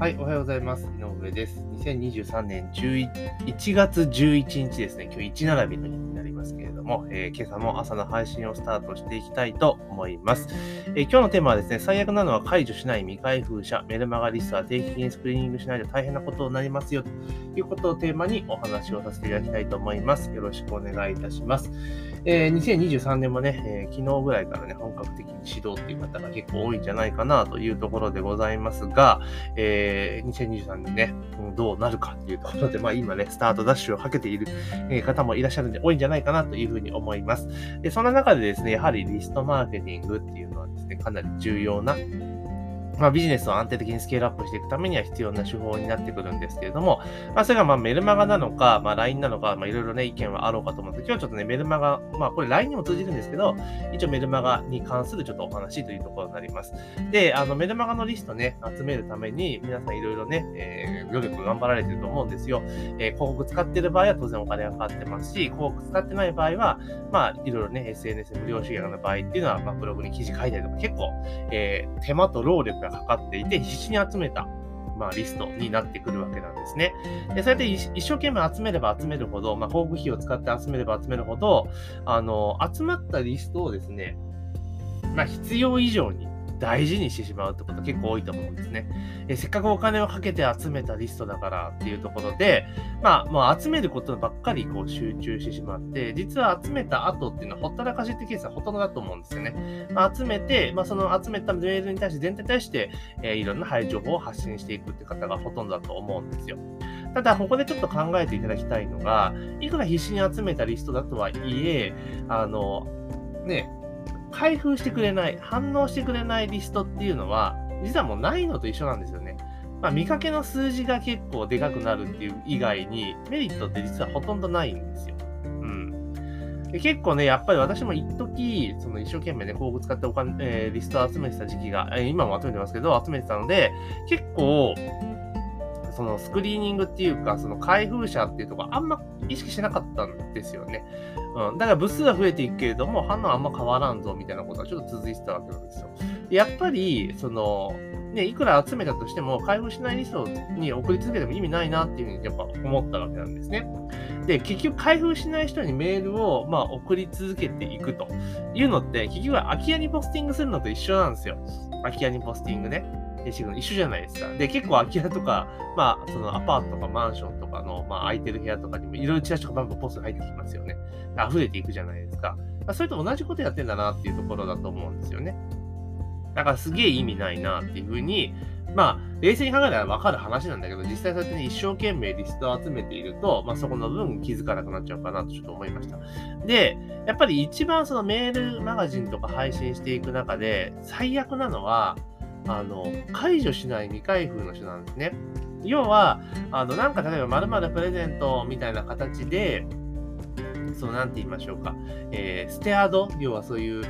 はい、おはようございます。井上です。2023年11月11日ですね。今日1並びの日になりますけれども、えー、今朝も朝の配信をスタートしていきたいと思います、えー、今日のテーマはですね、最悪なのは解除しない未開封者、メルマガリストは定期的にスクリーニングしないと大変なことになりますよということをテーマにお話をさせていただきたいと思います。よろしくお願いいたします。えー、2023年もね、え昨日ぐらいからね、本格的に指導っていう方が結構多いんじゃないかなというところでございますが、えー、2023年ね、どうなるかっていうところで、まあ今ね、スタートダッシュをかけている方もいらっしゃるんで多いんじゃないかなというふうにに思います。で、そんな中でですね、やはりリストマーケティングっていうのはですね、かなり重要なまあ、ビジネスを安定的にスケールアップしていくためには必要な手法になってくるんですけれども、まあ、それがまあメルマガなのか、まあ、LINE なのか、まあ、いろいろね、意見はあろうかと思うんです今日はちょっとね、メルマガ、まあ、これ LINE にも通じるんですけど、一応メルマガに関するちょっとお話というところになります。で、あの、メルマガのリストね、集めるために、皆さんいろいろね、えー、努力頑張られてると思うんですよ。えー、広告使ってる場合は当然お金がかかってますし、広告使ってない場合は、まあ、いろいろね、SNS 無料集約の場合っていうのは、まあ、ブログに記事書いたりとか、結構、えー、手間と労力がかかっていて、必死に集めた、まあ、リストになってくるわけなんですね。で、そうやって一生懸命集めれば集めるほど、まあ、工具費を使って集めれば集めるほど、あの、集まったリストをですね、まあ、必要以上に大事にしてしまうってこと結構多いと思うんですね。えせっかくお金をかけて集めたリストだからっていうところで、まあ、もう集めることばっかりこう集中してしまって、実は集めた後っていうのはほったらかしってケースはほとんどだと思うんですよね。まあ、集めて、まあ、その集めたメールに対して、全体に対して、えー、いろんな配情報を発信していくって方がほとんどだと思うんですよ。ただ、ここでちょっと考えていただきたいのが、いくら必死に集めたリストだとはいえ、あの、ね、開封してくれない、反応してくれないリストっていうのは、実はもうないのと一緒なんですよね。まあ、見かけの数字が結構でかくなるっていう以外に、メリットって実はほとんどないんですよ。うん。で結構ね、やっぱり私も一時その一生懸命ね、広告使ってお金、えー、リストを集めてた時期が、えー、今も集めてますけど、集めてたので、結構、そのスクリーニングっていうか、その開封者っていうとこあんま意識しなかったんですよね。うん。だから部数は増えていくけれども、反応あんま変わらんぞみたいなことはちょっと続いてたわけなんですよ。やっぱり、その、ね、いくら集めたとしても、開封しないリストに送り続けても意味ないなっていうふうにやっぱ思ったわけなんですね。で、結局開封しない人にメールを、まあ、送り続けていくというのって、結局は空き家にポスティングするのと一緒なんですよ。空き家にポスティングね。してくる一緒じゃないですか。で、結構空き家とか、まあ、そのアパートとかマンションとかの、まあ、空いてる部屋とかにもいろいろチラシとかバンバンポスト入ってきますよね。溢れていくじゃないですか。まあ、それと同じことやってんだなっていうところだと思うんですよね。だからすげえ意味ないなっていうふうに、まあ、冷静に考えたらわかる話なんだけど、実際そうやってね、一生懸命リストを集めていると、まあそこの分気づかなくなっちゃうかなとちょっと思いました。で、やっぱり一番そのメールマガジンとか配信していく中で、最悪なのは、あの、解除しない未開封の人なんですね。要は、あの、なんか例えば〇〇プレゼントみたいな形で、その、なんて言いましょうか、えー、ステアド、要はそういう、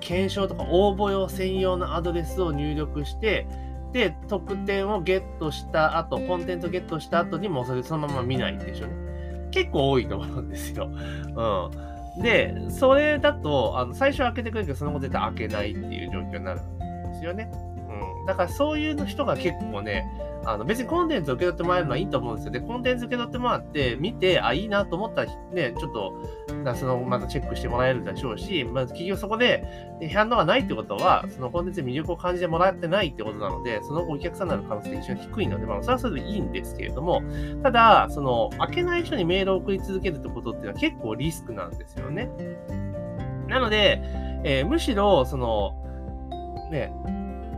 検証とか応募用専用のアドレスを入力して、で、特典をゲットした後、コンテンツをゲットした後にもうそれそのまま見ないんでしょうね。結構多いと思うんですよ。うん。で、それだと、あの最初開けてくれるけど、その後絶対開けないっていう状況になるんですよね。だからそういう人が結構ね、あの別にコンテンツを受け取ってもらえるのはいいと思うんですよ。で、コンテンツ受け取ってもらって、見て、あ、いいなと思ったら、ね、ちょっと、その、またチェックしてもらえるでしょうし、まず企業そこで、反応がないってことは、そのコンテンツに魅力を感じてもらってないってことなので、そのお客さんになる可能性が非常に低いので、まあ、それはそれでいいんですけれども、ただ、その、開けない人にメールを送り続けるってことっていうのは結構リスクなんですよね。なので、えー、むしろ、その、ね、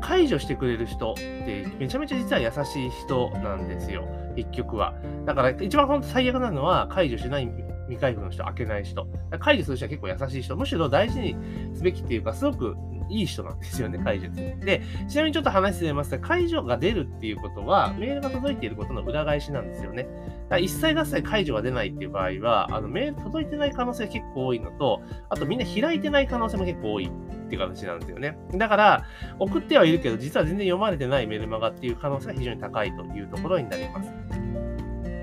解除してくれる人ってめちゃめちゃ実は優しい人なんですよ、結局は。だから一番本当最悪なのは解除しない未開封の人、開けない人。解除する人は結構優しい人。むしろ大事にすべきっていうか、すごくいい人なんですよね、解除って。で、ちなみにちょっと話してますが、解除が出るっていうことは、メールが届いていることの裏返しなんですよね。だから一切合切解除が出ないっていう場合は、あのメール届いてない可能性が結構多いのと、あとみんな開いてない可能性も結構多いって形なんですよね。だから、送ってはいるけど、実は全然読まれてないメルマガっていう可能性が非常に高いというところになります。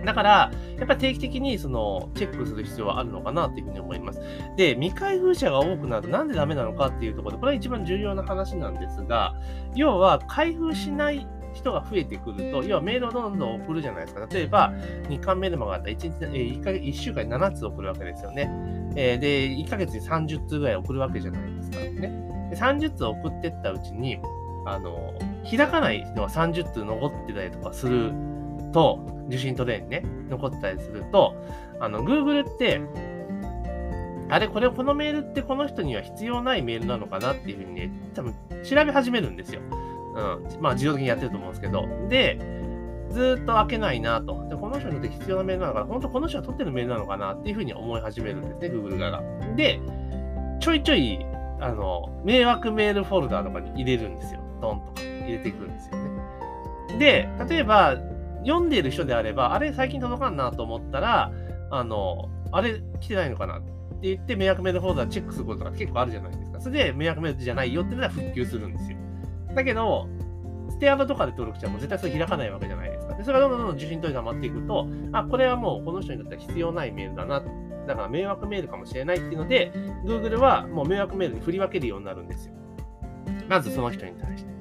だから、やっぱり定期的にそのチェックする必要はあるのかなというふうに思います。で、未開封者が多くなるとなんでダメなのかっていうところで、これは一番重要な話なんですが、要は開封しない人が増えてくると、要はメールをどんどん送るじゃないですか。例えば、日韓メルマガだったら1日、1, か1週間に7つ送るわけですよね。で、1ヶ月に30通ぐらい送るわけじゃないです。で30通送ってったうちに、あの、開かないのが30通残ってたりとかすると、受信トレーンね、残ってたりすると、あの、Google って、あれ、これ、このメールってこの人には必要ないメールなのかなっていうふうにね、多分調べ始めるんですよ。うん。まあ、自動的にやってると思うんですけど。で、ずっと開けないなと。で、この人にとって必要なメールなのかな本当この人が取ってるメールなのかなっていうふうに思い始めるんですね、Google 側が。で、ちょいちょい、あの、迷惑メールフォルダーとかに入れるんですよ。ドンとか入れていくんですよね。で、例えば、読んでいる人であれば、あれ最近届かんなと思ったら、あの、あれ来てないのかなって言って、迷惑メールフォルダーチェックすることが結構あるじゃないですか。それで、迷惑メールじゃないよっていうのは復旧するんですよ。だけど、ステアドとかで登録しても絶対それ開かないわけじゃないですか。で、それがどんどんどんどん受信取りが回っていくと、あ、これはもうこの人にとっては必要ないメールだなっ。だから迷惑メールかもしれないっていうので、Google はもう迷惑メールに振り分けるようになるんですよ。まずその人に対して。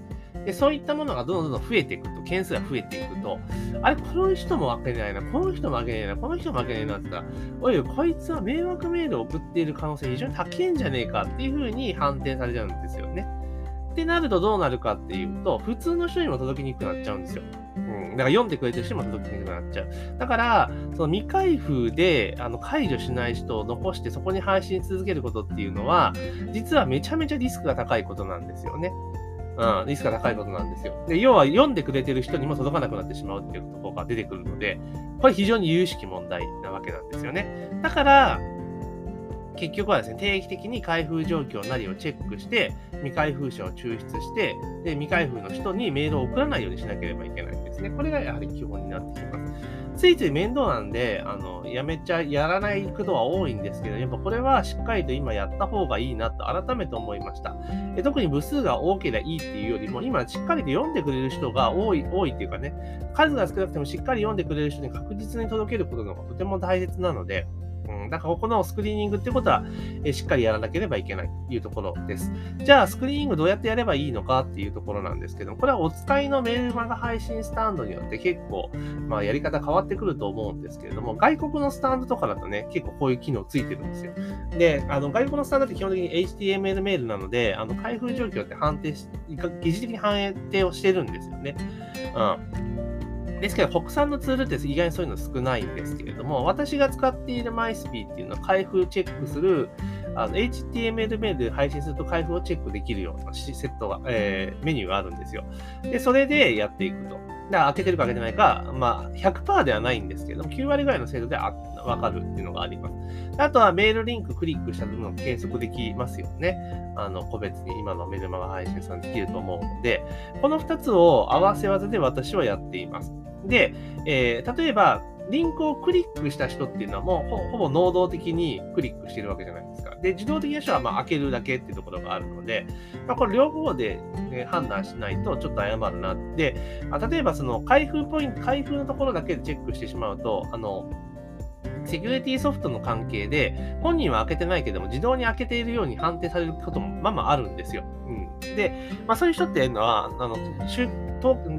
で、そういったものがどんどんどん増えていくと、件数が増えていくと、あれ、この人も分けないな、この人も分けないな、この人も分けないなって言ったら、おい、こいつは迷惑メールを送っている可能性非常に高いんじゃねえかっていうふうに判定されちゃうんですよね。ってなるとどうなるかっていうと、普通の人にも届きにくくなっちゃうんですよ。だから読んでくれてる人も届きにくくなっちゃう。だから、その未開封であの解除しない人を残してそこに配信し続けることっていうのは、実はめちゃめちゃリスクが高いことなんですよね。うん、リスクが高いことなんですよ。で、要は読んでくれてる人にも届かなくなってしまうっていうところが出てくるので、これ非常に有識問題なわけなんですよね。だから、結局はですね、定期的に開封状況なりをチェックして、未開封者を抽出して、で未開封の人にメールを送らないようにしなければいけないんですね。これがやはり基本になってきます。ついつい面倒なんで、あの、やめちゃ、やらないことは多いんですけど、やっぱこれはしっかりと今やった方がいいなと改めて思いました。え特に部数が多ければいいっていうよりも、今しっかりと読んでくれる人が多い、多いっていうかね、数が少なくてもしっかり読んでくれる人に確実に届けることのがとても大切なので、うん、だからここのスクリーニングってことは、えしっかりやらなければいけないというところです。じゃあ、スクリーニングどうやってやればいいのかっていうところなんですけどこれはお使いのメールマガ配信スタンドによって結構、まあ、やり方変わってくると思うんですけれども、外国のスタンドとかだとね、結構こういう機能ついてるんですよ。で、あの外国のスタンドって基本的に HTML メールなので、あの開封状況って判定し、疑似的に判定をしてるんですよね。うん。ですけど、国産のツールって意外にそういうの少ないんですけれども、私が使っているマイスピーっていうのは開封チェックする、あの HTML メールで配信すると開封をチェックできるようなセットが、えー、メニューがあるんですよ。で、それでやっていくと。だから開けてるわけじゃないか、まあ100%ではないんですけども、9割ぐらいの精度でわかるっていうのがあります。あとはメールリンククリックした部分を計測できますよね。あの、個別に今のメルマガ配信さんできると思うので、この2つを合わせ技で私はやっています。で、えー、例えば、リンクをクリックした人っていうのはもうほぼ能動的にクリックしてるわけじゃないですか。で、自動的な人はまあ開けるだけっていうところがあるので、まあ、これ両方で、ね、判断しないとちょっと誤るなって、例えばその開封ポイント、開封のところだけでチェックしてしまうと、あの、セキュリティソフトの関係で、本人は開けてないけども、自動に開けているように判定されることもまあまああるんですよ。うん、で、まあそういう人っていうのは、あの、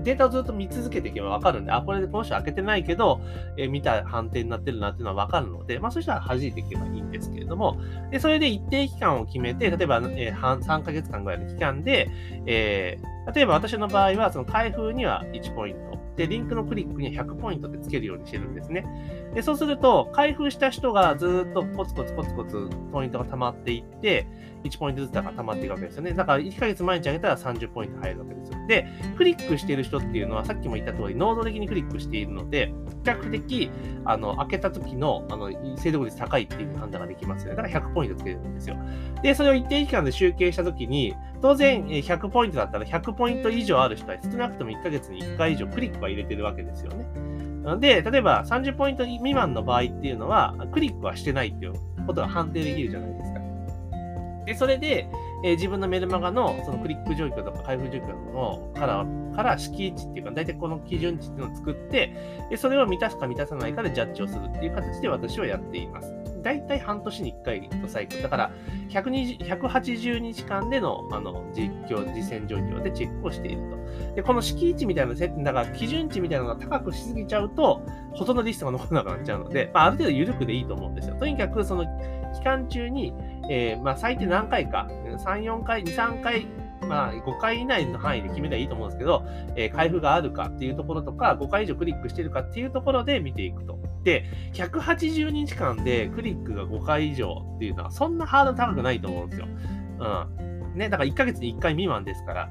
データをずっと見続けていけば分かるんで、あ、これでこの人開けてないけど、えー、見た判定になってるなっていうのは分かるので、まあそしたら弾いていけばいいんですけれども、でそれで一定期間を決めて、例えば、えー、3ヶ月間ぐらいの期間で、えー、例えば私の場合は、その開封には1ポイント、リンクのクリックには100ポイントでつけるようにしてるんですね。で、そうすると、開封した人がずっとコツコツコツコツポイントが溜まっていって、1ポイントずつだから溜まっていくわけですよね。だから1ヶ月毎日上げたら30ポイント入るわけですよ。で、クリックしてる人っていうのはさっきも言った通り、能動的にクリックしているので、比較的、あの、開けた時の、あの、精度率高いっていう判断ができますよね。だから100ポイントつけるんですよ。で、それを一定期間で集計した時に、当然100ポイントだったら100ポイント以上ある人は少なくとも1ヶ月に1回以上クリックは入れてるわけですよね。で、例えば30ポイント未満の場合っていうのは、クリックはしてないっていうことが判定できるじゃないですか。で、それで、えー、自分のメルマガのそのクリック状況とか開封状況のからから敷地っていうか、大体この基準値っていうのを作って、それを満たすか満たさないかでジャッジをするっていう形で私はやっています。だいたい半年に1回とサイクル。だから180日間でのあの実況、実践状況でチェックをしていると。で、この敷地みたいな設定、だから基準値みたいなのが高くしすぎちゃうと、ほとんどリストが残らなくなっちゃうので、まあ、ある程度緩くでいいと思うんですよ。とにかく、その期間中に、えー、まあ、最低何回か、3、4回、2、3回、まあ、5回以内の範囲で決めればいいと思うんですけど、えー、開封があるかっていうところとか、5回以上クリックしてるかっていうところで見ていくと。で、180日間でクリックが5回以上っていうのは、そんなハードル高くないと思うんですよ。うん。ね、だから1ヶ月に1回未満ですから。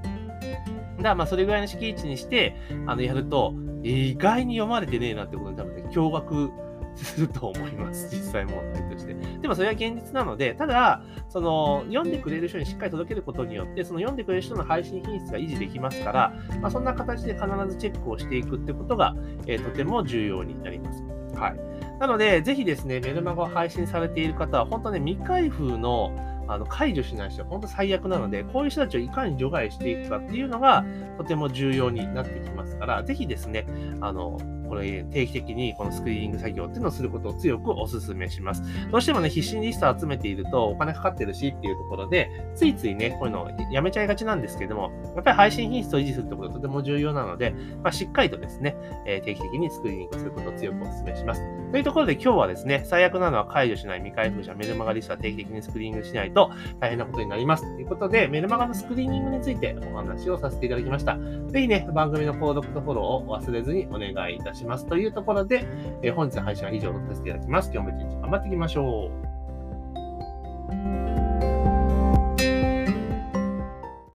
だからまあそれぐらいの敷地にして、あの、やると、意外に読まれてねえなってことで多分ね、驚愕すると思います。実際問題として。でもそれは現実なので、ただ、その、読んでくれる人にしっかり届けることによって、その読んでくれる人の配信品質が維持できますから、まあ、そんな形で必ずチェックをしていくってことが、えー、とても重要になります。はい。なので、ぜひですね、メルマガを配信されている方は、本当ね、未開封のあの解除しない人は本当最悪なので、こういう人たちをいかに除外していくかっていうのがとても重要になってきますから、ぜひですね、あの、これ定期的にこのスクリーニング作業っていうのをすることを強くお勧めします。どうしてもね、必死にリスト集めているとお金かかってるしっていうところで、ついついね、こういうのをやめちゃいがちなんですけども、やっぱり配信品質を維持するってことがとても重要なので、まあ、しっかりとですね、え、定期的にスクリーニングすることを強くお勧めします。というところで今日はですね、最悪なのは解除しない未開封者メルマガリストは定期的にスクリーニングしないと大変なことになります。ということで、メルマガのスクリーニングについてお話をさせていただきました。ぜひね、番組の購読とフォローを忘れずにお願いいたしますたします。というところで、えー、本日の配信は以上とさせていただきます。今日も一日頑張っていきましょう。